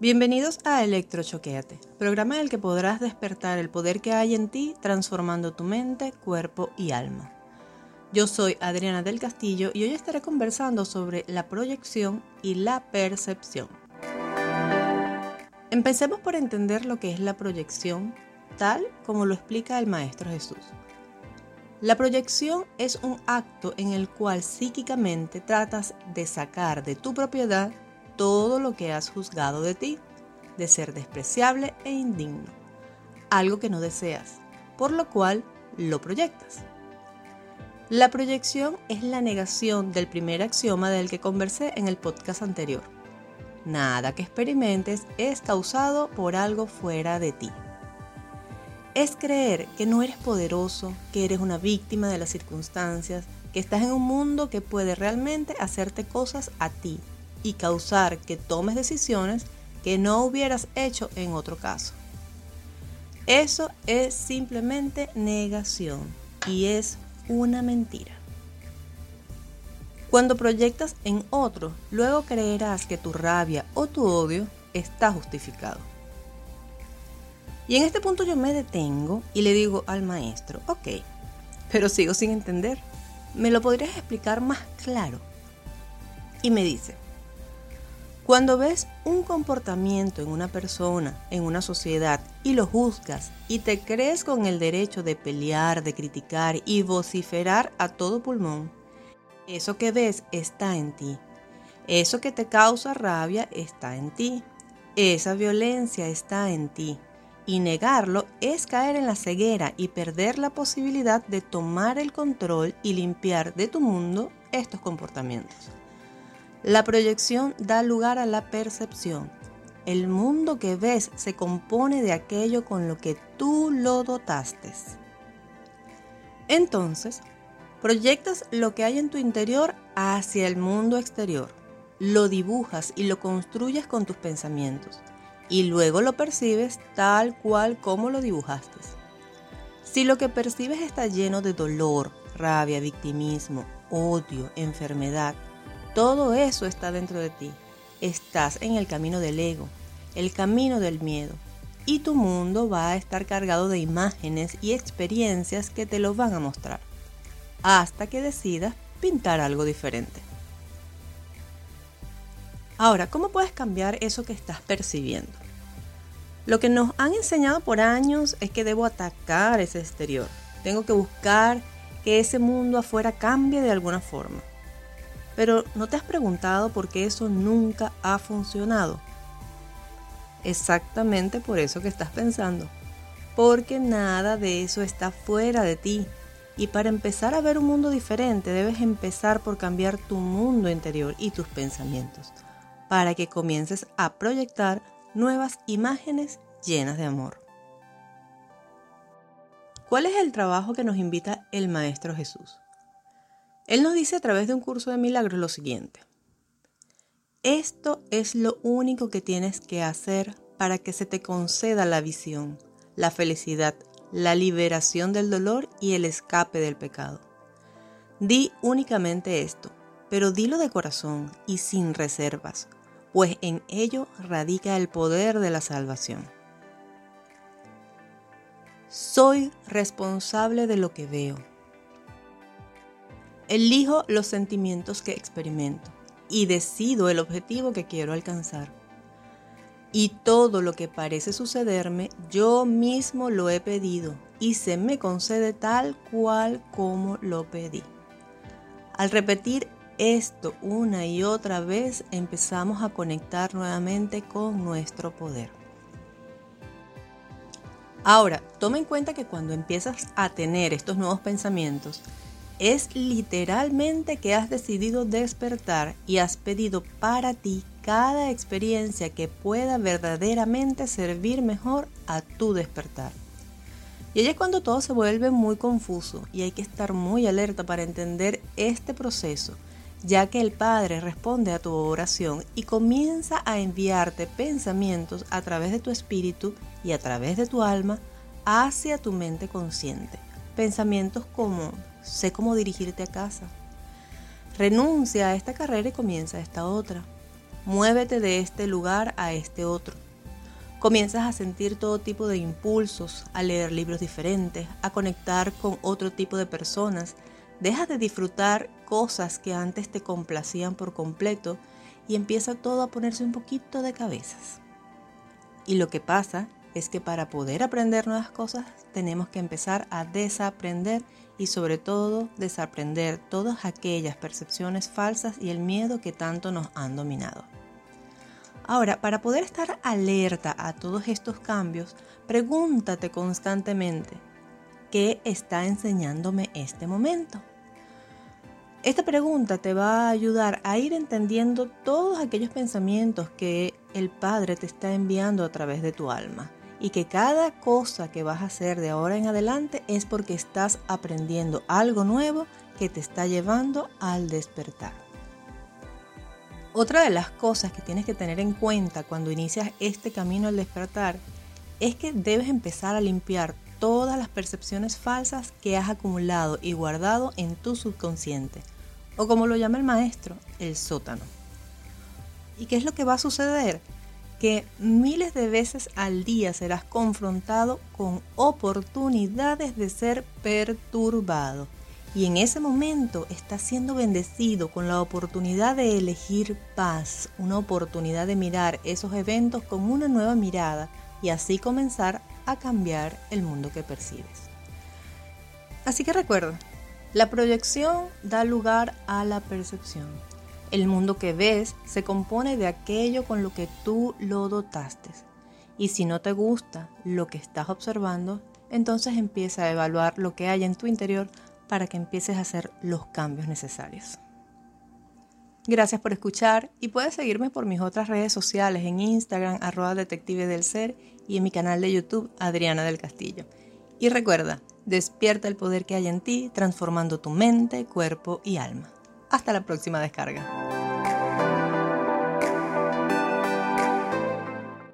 Bienvenidos a Electrochoquéate, programa en el que podrás despertar el poder que hay en ti transformando tu mente, cuerpo y alma. Yo soy Adriana del Castillo y hoy estaré conversando sobre la proyección y la percepción. Empecemos por entender lo que es la proyección, tal como lo explica el Maestro Jesús. La proyección es un acto en el cual psíquicamente tratas de sacar de tu propiedad todo lo que has juzgado de ti, de ser despreciable e indigno, algo que no deseas, por lo cual lo proyectas. La proyección es la negación del primer axioma del que conversé en el podcast anterior. Nada que experimentes es causado por algo fuera de ti. Es creer que no eres poderoso, que eres una víctima de las circunstancias, que estás en un mundo que puede realmente hacerte cosas a ti y causar que tomes decisiones que no hubieras hecho en otro caso. Eso es simplemente negación y es una mentira. Cuando proyectas en otro, luego creerás que tu rabia o tu odio está justificado. Y en este punto yo me detengo y le digo al maestro, ok, pero sigo sin entender. ¿Me lo podrías explicar más claro? Y me dice, cuando ves un comportamiento en una persona, en una sociedad, y lo juzgas y te crees con el derecho de pelear, de criticar y vociferar a todo pulmón, eso que ves está en ti. Eso que te causa rabia está en ti. Esa violencia está en ti. Y negarlo es caer en la ceguera y perder la posibilidad de tomar el control y limpiar de tu mundo estos comportamientos. La proyección da lugar a la percepción. El mundo que ves se compone de aquello con lo que tú lo dotaste. Entonces, proyectas lo que hay en tu interior hacia el mundo exterior. Lo dibujas y lo construyes con tus pensamientos. Y luego lo percibes tal cual como lo dibujaste. Si lo que percibes está lleno de dolor, rabia, victimismo, odio, enfermedad, todo eso está dentro de ti. Estás en el camino del ego, el camino del miedo. Y tu mundo va a estar cargado de imágenes y experiencias que te lo van a mostrar. Hasta que decidas pintar algo diferente. Ahora, ¿cómo puedes cambiar eso que estás percibiendo? Lo que nos han enseñado por años es que debo atacar ese exterior. Tengo que buscar que ese mundo afuera cambie de alguna forma. Pero ¿no te has preguntado por qué eso nunca ha funcionado? Exactamente por eso que estás pensando. Porque nada de eso está fuera de ti. Y para empezar a ver un mundo diferente debes empezar por cambiar tu mundo interior y tus pensamientos. Para que comiences a proyectar nuevas imágenes llenas de amor. ¿Cuál es el trabajo que nos invita el Maestro Jesús? Él nos dice a través de un curso de milagros lo siguiente. Esto es lo único que tienes que hacer para que se te conceda la visión, la felicidad, la liberación del dolor y el escape del pecado. Di únicamente esto, pero dilo de corazón y sin reservas, pues en ello radica el poder de la salvación. Soy responsable de lo que veo Elijo los sentimientos que experimento y decido el objetivo que quiero alcanzar. Y todo lo que parece sucederme, yo mismo lo he pedido y se me concede tal cual como lo pedí. Al repetir esto una y otra vez, empezamos a conectar nuevamente con nuestro poder. Ahora, toma en cuenta que cuando empiezas a tener estos nuevos pensamientos, es literalmente que has decidido despertar y has pedido para ti cada experiencia que pueda verdaderamente servir mejor a tu despertar. Y ahí es cuando todo se vuelve muy confuso y hay que estar muy alerta para entender este proceso, ya que el Padre responde a tu oración y comienza a enviarte pensamientos a través de tu espíritu y a través de tu alma hacia tu mente consciente. Pensamientos como sé cómo dirigirte a casa. Renuncia a esta carrera y comienza esta otra. Muévete de este lugar a este otro. Comienzas a sentir todo tipo de impulsos, a leer libros diferentes, a conectar con otro tipo de personas. Dejas de disfrutar cosas que antes te complacían por completo y empieza todo a ponerse un poquito de cabezas. Y lo que pasa es que para poder aprender nuevas cosas tenemos que empezar a desaprender y sobre todo desaprender todas aquellas percepciones falsas y el miedo que tanto nos han dominado. Ahora, para poder estar alerta a todos estos cambios, pregúntate constantemente, ¿qué está enseñándome este momento? Esta pregunta te va a ayudar a ir entendiendo todos aquellos pensamientos que el Padre te está enviando a través de tu alma y que cada cosa que vas a hacer de ahora en adelante es porque estás aprendiendo algo nuevo que te está llevando al despertar. Otra de las cosas que tienes que tener en cuenta cuando inicias este camino al despertar es que debes empezar a limpiar todas las percepciones falsas que has acumulado y guardado en tu subconsciente, o como lo llama el maestro, el sótano. ¿Y qué es lo que va a suceder? Que miles de veces al día serás confrontado con oportunidades de ser perturbado. Y en ese momento estás siendo bendecido con la oportunidad de elegir paz, una oportunidad de mirar esos eventos con una nueva mirada y así comenzar a cambiar el mundo que percibes. Así que recuerda, la proyección da lugar a la percepción. El mundo que ves se compone de aquello con lo que tú lo dotaste. Y si no te gusta lo que estás observando, entonces empieza a evaluar lo que hay en tu interior para que empieces a hacer los cambios necesarios. Gracias por escuchar y puedes seguirme por mis otras redes sociales en Instagram arroba detective del ser y en mi canal de YouTube Adriana del Castillo. Y recuerda, despierta el poder que hay en ti transformando tu mente, cuerpo y alma. Hasta la próxima descarga.